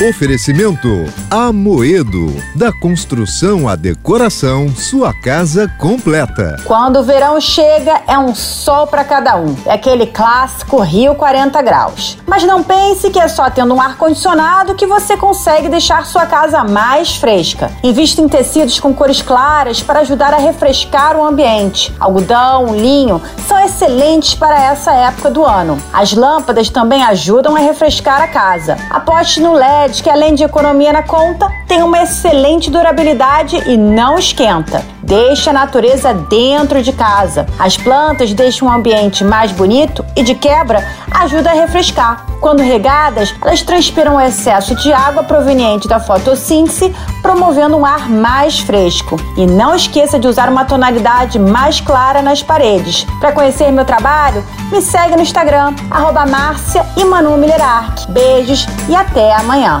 Oferecimento Amoedo. Da construção à decoração, sua casa completa. Quando o verão chega, é um sol para cada um. É aquele clássico Rio 40 graus. Mas não pense que é só tendo um ar-condicionado que você consegue deixar sua casa mais fresca. Invista em tecidos com cores claras para ajudar a refrescar o ambiente. Algodão, linho são excelentes para essa época do ano. As lâmpadas também ajudam a refrescar a casa. Aposte no LED que além de economia na conta, tem uma excelente durabilidade e não esquenta. Deixa a natureza dentro de casa. As plantas deixam o ambiente mais bonito e de quebra ajuda a refrescar. Quando regadas, elas transpiram o excesso de água proveniente da fotossíntese, promovendo um ar mais fresco. E não esqueça de usar uma tonalidade mais clara nas paredes. Para conhecer meu trabalho, me segue no Instagram, arroba Beijos e até amanhã.